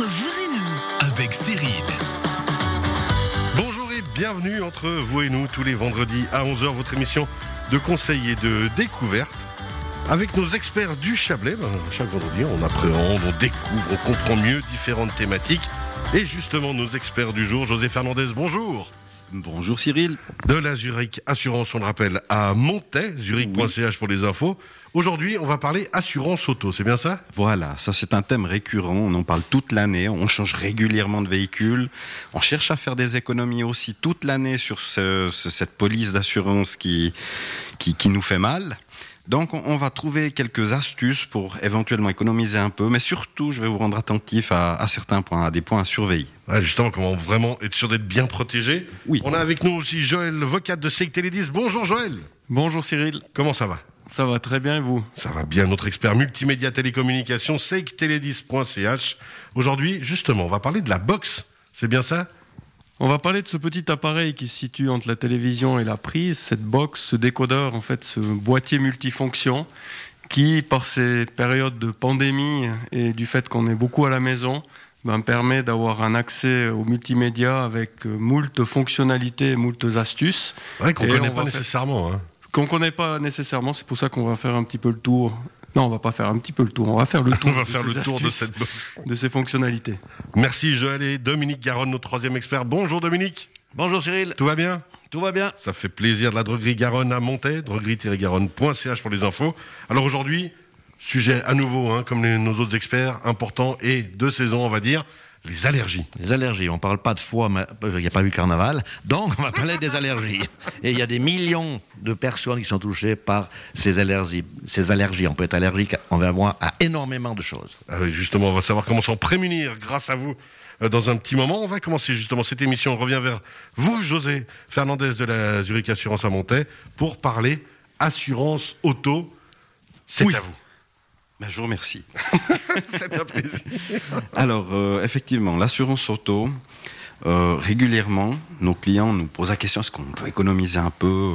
Vous et nous, avec Cyril. Bonjour et bienvenue entre vous et nous tous les vendredis à 11h, votre émission de conseil et de découverte. Avec nos experts du Chablais, ben, chaque vendredi on appréhende, on découvre, on comprend mieux différentes thématiques. Et justement nos experts du jour, José Fernandez, bonjour. Bonjour Cyril. De la Zurich Assurance, on le rappelle, à Montaix, zurich.ch pour les infos. Aujourd'hui, on va parler assurance auto, c'est bien ça? Voilà, ça c'est un thème récurrent, on en parle toute l'année, on change régulièrement de véhicule, on cherche à faire des économies aussi toute l'année sur cette police d'assurance qui, qui nous fait mal. Donc on va trouver quelques astuces pour éventuellement économiser un peu, mais surtout je vais vous rendre attentif à, certains points, à des points à surveiller. justement, comment vraiment être sûr d'être bien protégé. Oui. On a avec nous aussi Joël, vocat de CIC Télédis. Bonjour Joël. Bonjour Cyril. Comment ça va? Ça va très bien et vous? Ça va bien, notre expert multimédia télécommunication, seikteledis.ch. Aujourd'hui, justement, on va parler de la box. C'est bien ça? On va parler de ce petit appareil qui se situe entre la télévision et la prise, cette box, ce décodeur, en fait, ce boîtier multifonction qui, par ces périodes de pandémie et du fait qu'on est beaucoup à la maison, ben, permet d'avoir un accès au multimédia avec euh, moult fonctionnalités, moult astuces. Ouais, qu'on ne connaît pas nécessairement. Hein. Qu'on ne connaît pas nécessairement, c'est pour ça qu'on va faire un petit peu le tour non, on va pas faire un petit peu le tour, on va faire le tour, on va faire le tour de cette box. De ces fonctionnalités. Merci Joël et Dominique Garonne, notre troisième expert. Bonjour Dominique. Bonjour Cyril. Tout va bien? Tout va bien. Ça fait plaisir de la droguerie Garonne à monter, droguerie-garonne.ch pour les infos. Alors aujourd'hui, sujet à nouveau, hein, comme nos autres experts, important et de saison, on va dire. Les allergies. Les allergies. On parle pas de foie, mais euh, il n'y a pas eu carnaval. Donc, on va parler des allergies. Et il y a des millions de personnes qui sont touchées par ces allergies. Ces allergies. On peut être allergique envers moi à énormément de choses. Ah oui, justement, on va savoir comment s'en prémunir grâce à vous euh, dans un petit moment. On va commencer justement cette émission. On revient vers vous, José Fernandez de la Zurich Assurance à Montaix, pour parler assurance auto. C'est à vous. Ben, je vous remercie. C'est un plaisir. Alors, euh, effectivement, l'assurance auto, euh, régulièrement, nos clients nous posent la question est-ce qu'on peut économiser un peu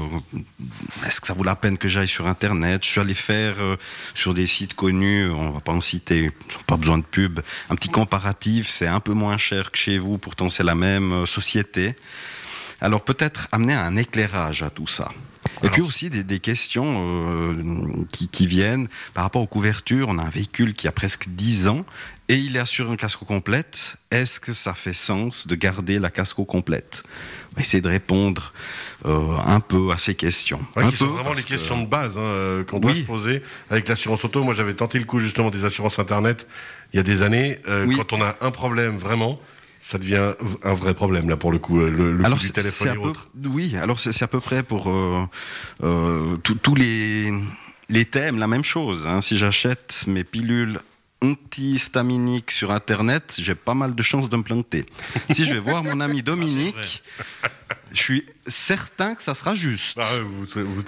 Est-ce que ça vaut la peine que j'aille sur Internet? Je suis allé faire euh, sur des sites connus, on va pas en citer, pas besoin de pub, un petit comparatif, c'est un peu moins cher que chez vous, pourtant c'est la même société. Alors peut-être amener un éclairage à tout ça. Et puis aussi des, questions euh, qui, viennent par rapport aux couvertures. On a un véhicule qui a presque 10 ans et il est assuré en casco complète. Est-ce que ça fait sens de garder la casco complète? On va essayer de répondre euh, un peu à ces questions. Ouais, qui sont vraiment les questions de base hein, euh, qu'on doit se poser avec l'assurance auto. Moi, j'avais tenté le coup justement des assurances Internet il y a des années. Quand on a un problème vraiment, ça devient un vrai problème là pour le coup, le, le du téléphone et autres. Oui, alors c'est à peu près pour euh, euh, tous les, les thèmes la même chose. Hein. Si j'achète mes pilules antihistaminiques sur Internet, j'ai pas mal de chances de me planter. si je vais voir mon ami Dominique, je suis certain que ça sera juste. Bah,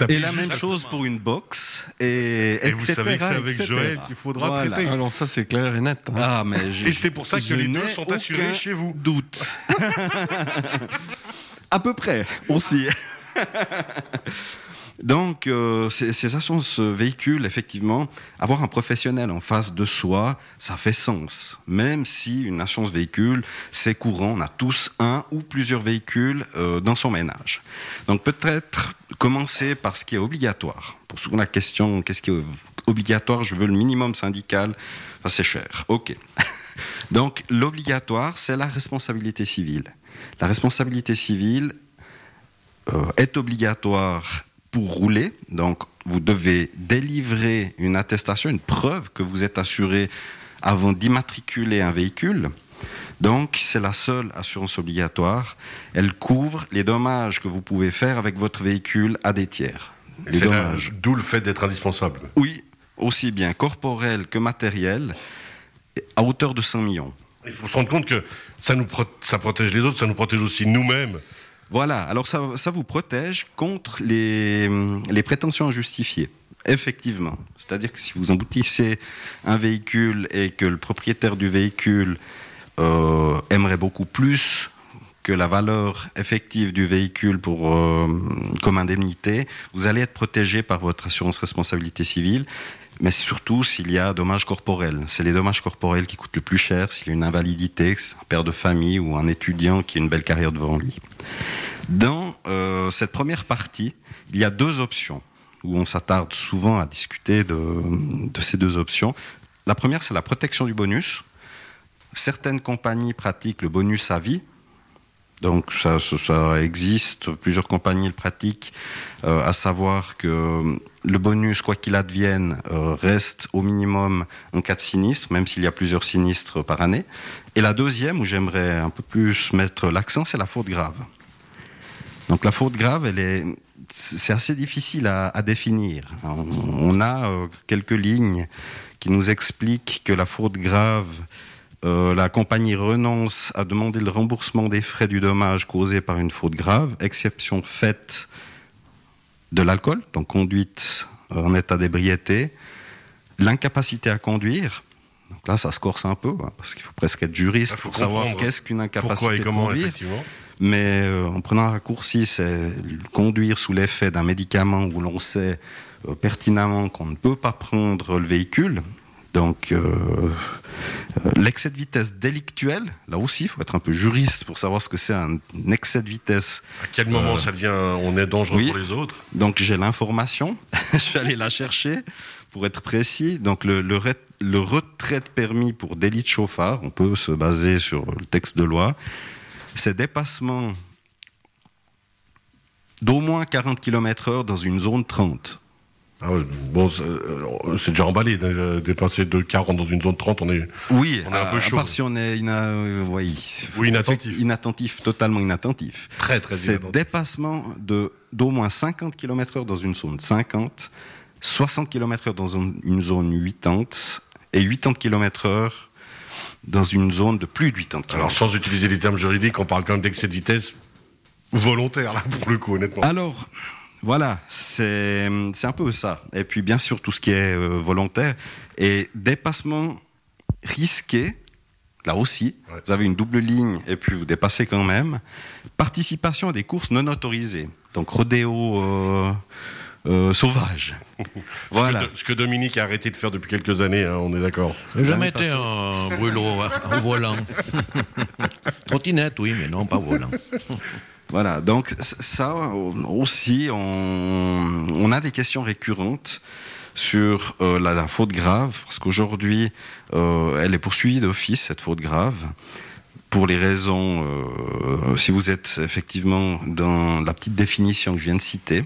et la même chose pour une box. Et, et vous savez que c'est avec Joël qu'il faudra traiter. Alors ça c'est clair et net. Hein. Ah, mais et c'est pour ça que les deux sont assurés chez vous. Doute. à peu près aussi. Donc, euh, ces, assurances véhicules, effectivement, avoir un professionnel en face de soi, ça fait sens. Même si une assurance véhicule, c'est courant, on a tous un ou plusieurs véhicules euh, dans son ménage. Donc, peut-être commencer par ce qui est obligatoire. Pour souvent la question, qu'est-ce qui est obligatoire? Je veux le minimum syndical. Ça, c'est cher. OK. Donc, l'obligatoire, c'est la responsabilité civile. La responsabilité civile euh, est obligatoire pour rouler. Donc, vous devez délivrer une attestation, une preuve que vous êtes assuré avant d'immatriculer un véhicule. Donc, c'est la seule assurance obligatoire. Elle couvre les dommages que vous pouvez faire avec votre véhicule à des tiers. D'où le fait d'être indispensable. Oui, aussi bien corporel que matériel, à hauteur de 100 millions. Il faut se rendre compte que ça, nous ça protège les autres, ça nous protège aussi nous-mêmes. Voilà, alors ça, vous protège contre les, prétentions injustifiées. Effectivement. C'est-à-dire que si vous emboutissez un véhicule et que le propriétaire du véhicule euh, aimerait beaucoup plus que la valeur effective du véhicule pour, euh, comme indemnité, vous allez être protégé par votre assurance responsabilité civile. mais surtout s'il y a dommages corporels. C'est les dommages corporels qui coûtent le plus cher, s'il y a une invalidité, un père de famille ou un étudiant qui a une belle carrière devant lui. Dans euh, cette première partie, il y a deux options, où on s'attarde souvent à discuter de, ces deux options. La première, c'est la protection du bonus. Certaines compagnies pratiquent le bonus à vie, donc ça, ça, existe, plusieurs compagnies le pratiquent, euh, à savoir que le bonus, quoi qu'il advienne, euh, reste au minimum en cas de sinistre, même s'il y a plusieurs sinistres par année. Et la deuxième, où j'aimerais un peu plus mettre l'accent, c'est la faute grave. Donc la faute grave, elle est, c'est assez difficile à, à définir. On, on a euh, quelques lignes qui nous expliquent que la faute grave euh, la compagnie renonce à demander le remboursement des frais du dommage causé par une faute grave, exception faite de l'alcool, donc conduite en état d'ébriété, l'incapacité à conduire. Donc là, ça se corse un peu, hein, parce qu'il faut presque être juriste pour savoir qu'est-ce qu'une incapacité et comment, de conduire. Mais euh, en prenant un raccourci, c'est conduire sous l'effet d'un médicament où l'on sait euh, pertinemment qu'on ne peut pas prendre le véhicule, donc, euh, l'excès de vitesse délictuel, là aussi, il faut être un peu juriste pour savoir ce que c'est un excès de vitesse. À quel moment euh, ça devient, on est dangereux pour les autres? Donc, j'ai l'information, je suis allé la chercher pour être précis. Donc, le, le, le retrait de permis pour délit de chauffard, on peut se baser sur le texte de loi, c'est dépassement d'au moins 40 km/h dans une zone 30. Ah bon, euh, c'est déjà emballé. Dépasser de 40 dans une zone 30, on est, oui, on est un peu chaud. À part si on est ina, euh, oui, oui, inattentif. Inattentif, totalement inattentif. Très, très C'est dépassement de, d'au moins 50 km/h dans une zone 50, 60 km/h dans une zone 80 et 80 km/h dans une zone de plus de 80 km. Alors, sans utiliser les termes juridiques, on parle quand même d'excès de vitesse volontaire, là, pour le coup, honnêtement. Alors, voilà, c'est un peu ça. Et puis bien sûr tout ce qui est euh, volontaire. Et dépassement risqué, là aussi, ouais. vous avez une double ligne et puis vous dépassez quand même. Participation à des courses non autorisées. Donc rodéo euh, euh, sauvage. voilà. Ce que, ce que, Dominique a arrêté de faire depuis quelques années, hein, on est d'accord. Jamais été un brûlot hein, au volant. Trottinette, oui, mais non, pas volant. Voilà, donc ça aussi, on, on, a des questions récurrentes sur euh, la, la, faute grave, parce qu'aujourd'hui, euh, elle est poursuivie d'office, cette faute grave, pour les raisons, euh, si vous êtes effectivement dans la petite définition que je viens de citer,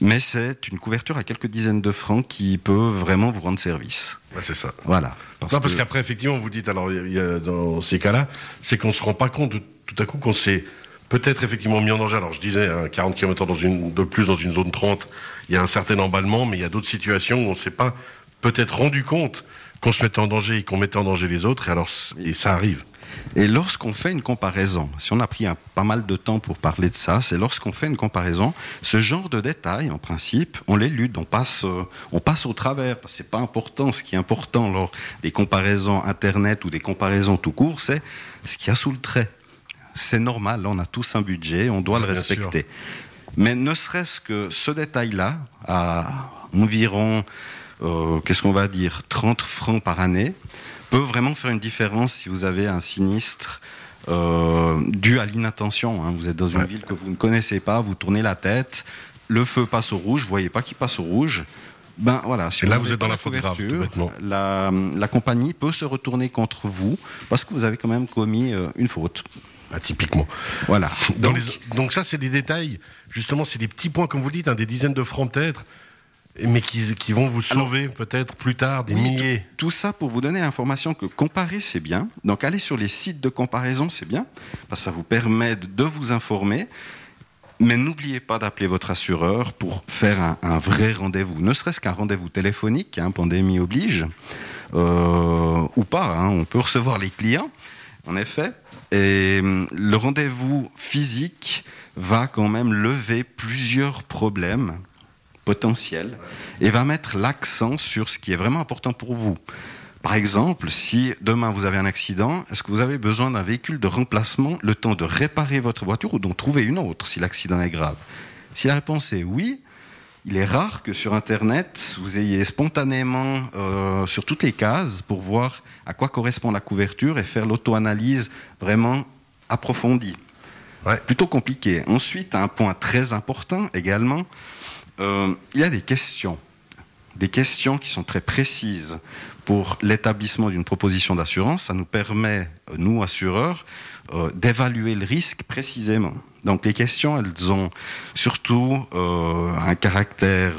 mais c'est une couverture à quelques dizaines de francs qui peut vraiment vous rendre service. Ouais, c'est ça. Voilà. Parce non, parce qu'après, effectivement, vous dites, alors, il y a, dans ces cas-là, c'est qu'on ne se rend pas compte de, tout à coup qu'on s'est peut-être effectivement mis en danger. Alors je disais, hein, 40 km dans une, de plus dans une zone 30, il y a un certain emballement, mais il y a d'autres situations où on ne s'est pas peut-être rendu compte qu'on se mettait en danger et qu'on mettait en danger les autres, et alors et ça arrive. Et lorsqu'on fait une comparaison, si on a pris un, pas mal de temps pour parler de ça, c'est lorsqu'on fait une comparaison, ce genre de détails, en principe, on les lutte, on passe, euh, on passe au travers, parce que c'est pas important. Ce qui est important lors des comparaisons Internet ou des comparaisons tout court, c'est ce qu'il y a sous le trait c'est normal, on a tous un budget, on doit le respecter. Mais ne serait-ce que ce détail-là, à environ, euh, qu'est-ce qu'on va dire, 30 francs par année, peut vraiment faire une différence si vous avez un sinistre euh, dû à l'inattention. Hein. Vous êtes dans une ouais. ville que vous ne connaissez pas, vous tournez la tête, le feu passe au rouge, vous voyez pas qu'il passe au rouge. Ben voilà, si Et là vous êtes dans la faute grave, la, la, compagnie peut se retourner contre vous parce que vous avez quand même commis euh, une faute. Ah, typiquement. Voilà. Donc, les, donc ça, c'est des détails. Justement, c'est des petits points, comme vous dites, hein, des dizaines de francs peut-être, mais qui, qui, vont vous sauver peut-être plus tard des oui, milliers. Tout, tout, ça pour vous donner l'information que comparer, c'est bien. Donc aller sur les sites de comparaison, c'est bien, parce que ça vous permet de vous informer. Mais n'oubliez pas d'appeler votre assureur pour faire un, un vrai rendez-vous, ne serait-ce qu'un rendez-vous téléphonique, hein, pandémie oblige, euh, ou pas, hein, on peut recevoir les clients, en effet, et le rendez-vous physique va quand même lever plusieurs problèmes potentiels et va mettre l'accent sur ce qui est vraiment important pour vous. Par exemple, si demain vous avez un accident, est-ce que vous avez besoin d'un véhicule de remplacement le temps de réparer votre voiture ou d'en trouver une autre si l'accident est grave? Si la réponse est oui, il est rare que sur Internet, vous ayez spontanément euh, sur toutes les cases pour voir à quoi correspond la couverture et faire l'auto-analyse vraiment approfondie. Ouais. Plutôt compliqué. Ensuite, un point très important également, euh, il y a des questions. Des questions qui sont très précises pour l'établissement d'une proposition d'assurance. Ça nous permet, euh, nous assureurs, euh, d'évaluer le risque précisément. Donc les questions, elles ont surtout un caractère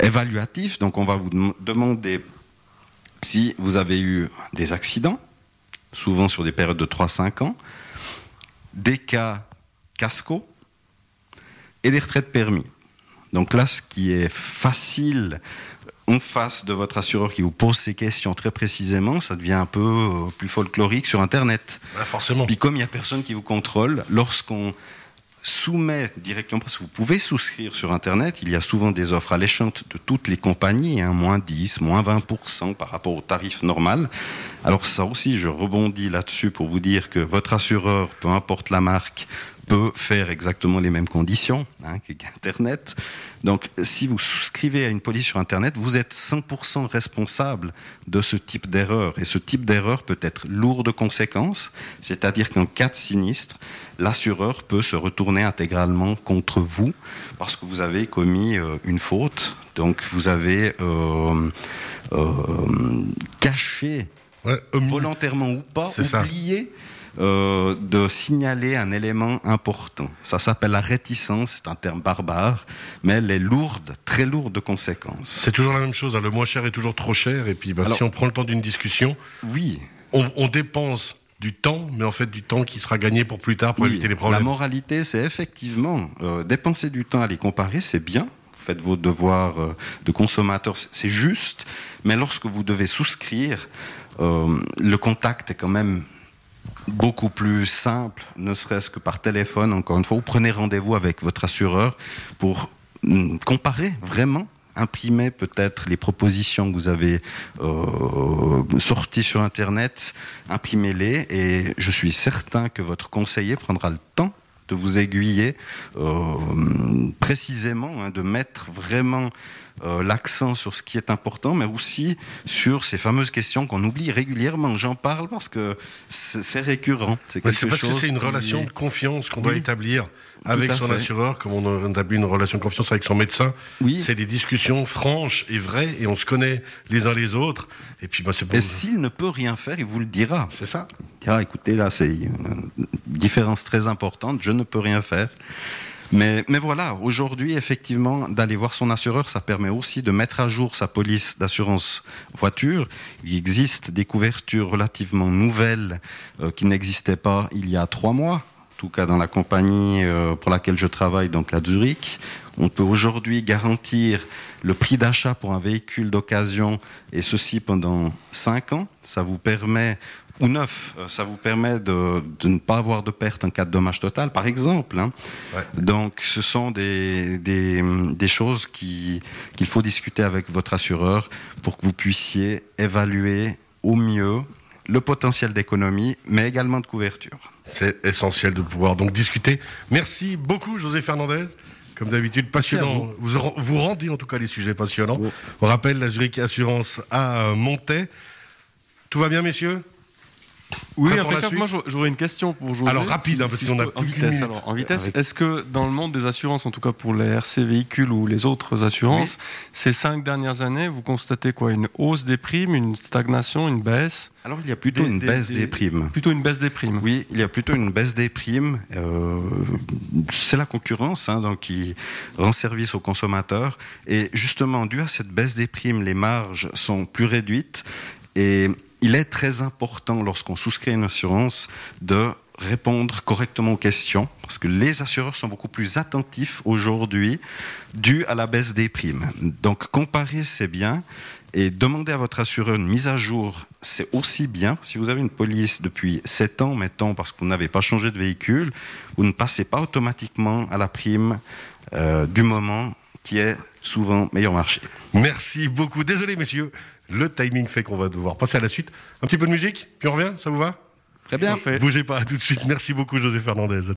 évaluatif. Donc on va vous dem- demander si vous avez eu des accidents, souvent sur des périodes de 3-5 ans, des cas casco et des retraites permis. Donc là, ce qui est facile en face de votre assureur qui vous pose ces questions très précisément, ça devient un peu euh, plus folklorique sur Internet. Ouais, forcément. Puis comme il n'y a personne qui vous contrôle, lorsqu'on soumet directement, parce que vous pouvez souscrire sur Internet, il y a souvent des offres alléchantes de toutes les compagnies, hein, moins 10, moins 20% par rapport au tarif normal. Alors ça aussi, je rebondis là-dessus pour vous dire que votre assureur, peu importe la marque, peut faire exactement les mêmes conditions hein, qu'Internet. Donc, si vous souscrivez à une police sur Internet, vous êtes 100% responsable de ce type d'erreur. Et ce type d'erreur peut être lourd de conséquences, c'est-à-dire qu'en cas de sinistre, l'assureur peut se retourner intégralement contre vous parce que vous avez commis euh, une faute. Donc, vous avez euh, euh, caché, Ouais, volontairement ou pas, ça. Euh, de signaler un élément important. Ça s'appelle la réticence, c'est un terme barbare, mais elle est lourde, très lourde de conséquences. C'est toujours la même chose. hein. Le moins cher est toujours trop cher. Et puis, bah, Alors- si on prend le temps d'une discussion, Oui, on, on dépense du temps, mais en fait du temps qui sera gagné pour plus tard pour oui, éviter les la problèmes. moralité, c'est effectivement euh, dépenser du temps à les comparer, c'est bien. Vous faites vos devoirs euh, de consommateur, c'est- c'est juste. Mais lorsque vous devez souscrire, euh, le contact est quand même beaucoup plus simple, ne serait-ce que par téléphone. Encore une fois, vous prenez rendez-vous avec votre assureur pour mm, comparer vraiment imprimer peut-être les propositions que vous avez euh, sorties sur Internet, imprimez-les et je suis certain que votre conseiller prendra le temps de vous aiguiller euh, précisément, hein, de mettre vraiment euh, l'accent sur ce qui est important, mais aussi sur ces fameuses questions qu'on oublie régulièrement. J'en parle parce que c'est récurrent. C'est parce que chose c'est une relation de confiance qu'on doit établir avec son fait. assureur, comme on établit une relation de confiance avec son médecin. Oui. C'est des discussions franches et vraies, et on se connaît les uns les autres. Et puis, bah, c'est pour Et s'il ne peut rien faire, il vous le dira. C'est ça. Dira, écoutez, là, c'est une différence très importante, je ne peux rien faire. Mais, voilà, aujourd'hui, effectivement, d'aller voir son assureur, ça permet aussi de mettre à jour sa police d'assurance voiture. Il existe des couvertures relativement nouvelles euh, qui n'existaient pas il y a trois mois. En tout cas, dans la compagnie euh, pour laquelle je travaille, donc la Zurich, on peut aujourd'hui garantir le prix d'achat pour un véhicule d'occasion, et ceci pendant 5 ans. Ça vous permet, ou 9, ça vous permet de, de ne pas avoir de perte en cas de dommage total, par exemple. hein. Ouais. Donc, ce sont des, des, des choses qui- qu'il faut discuter avec votre assureur pour que vous puissiez évaluer au mieux le potentiel d'économie, mais également de couverture. C'est essentiel de pouvoir donc discuter. Merci beaucoup, José Fernandez. Comme d'habitude, passionnant. Vous, vous rendez en tout cas les sujets passionnants. On rappelle la Zurich Assurance à Montaix. Tout va bien, messieurs? Oui, Moi, j'aurais- une question pour José. Alors, rapide, hein, parce qu'on a en vitesse. Alors, en vitesse. Est-ce que dans le monde des assurances, en tout cas pour les RC véhicules ou les autres assurances, ces cinq dernières années, vous constatez quoi? Une hausse des primes, une stagnation, une baisse? Alors, il y a plutôt Des- une des- baisse des- des primes. Plutôt une baisse des primes. Oui, il y a plutôt une baisse des primes. Euh, c'est la concurrence hein, donc qui rend service aux consommateurs. Et justement, dû à cette baisse des primes, les marges sont plus réduites. Et il est très important, lorsqu'on souscrit une assurance, de répondre correctement aux questions, parce que les assureurs sont beaucoup plus attentifs aujourd'hui, dû à la baisse des primes. Donc, comparer, c'est bien. Et demander à votre assureur une mise à jour, c'est aussi bien. Si vous avez une police depuis 7 ans, mettons, parce que vous n'avez pas changé de véhicule, vous ne passez pas automatiquement à la prime euh, du moment qui est souvent meilleur marché. Merci beaucoup. Désolé, messieurs. Le timing fait qu'on va devoir passer à la suite. Un petit peu de musique, puis on revient, ça vous va? Très bien. Parfait. Bougez pas, à tout de suite. Merci beaucoup, José Fernandez.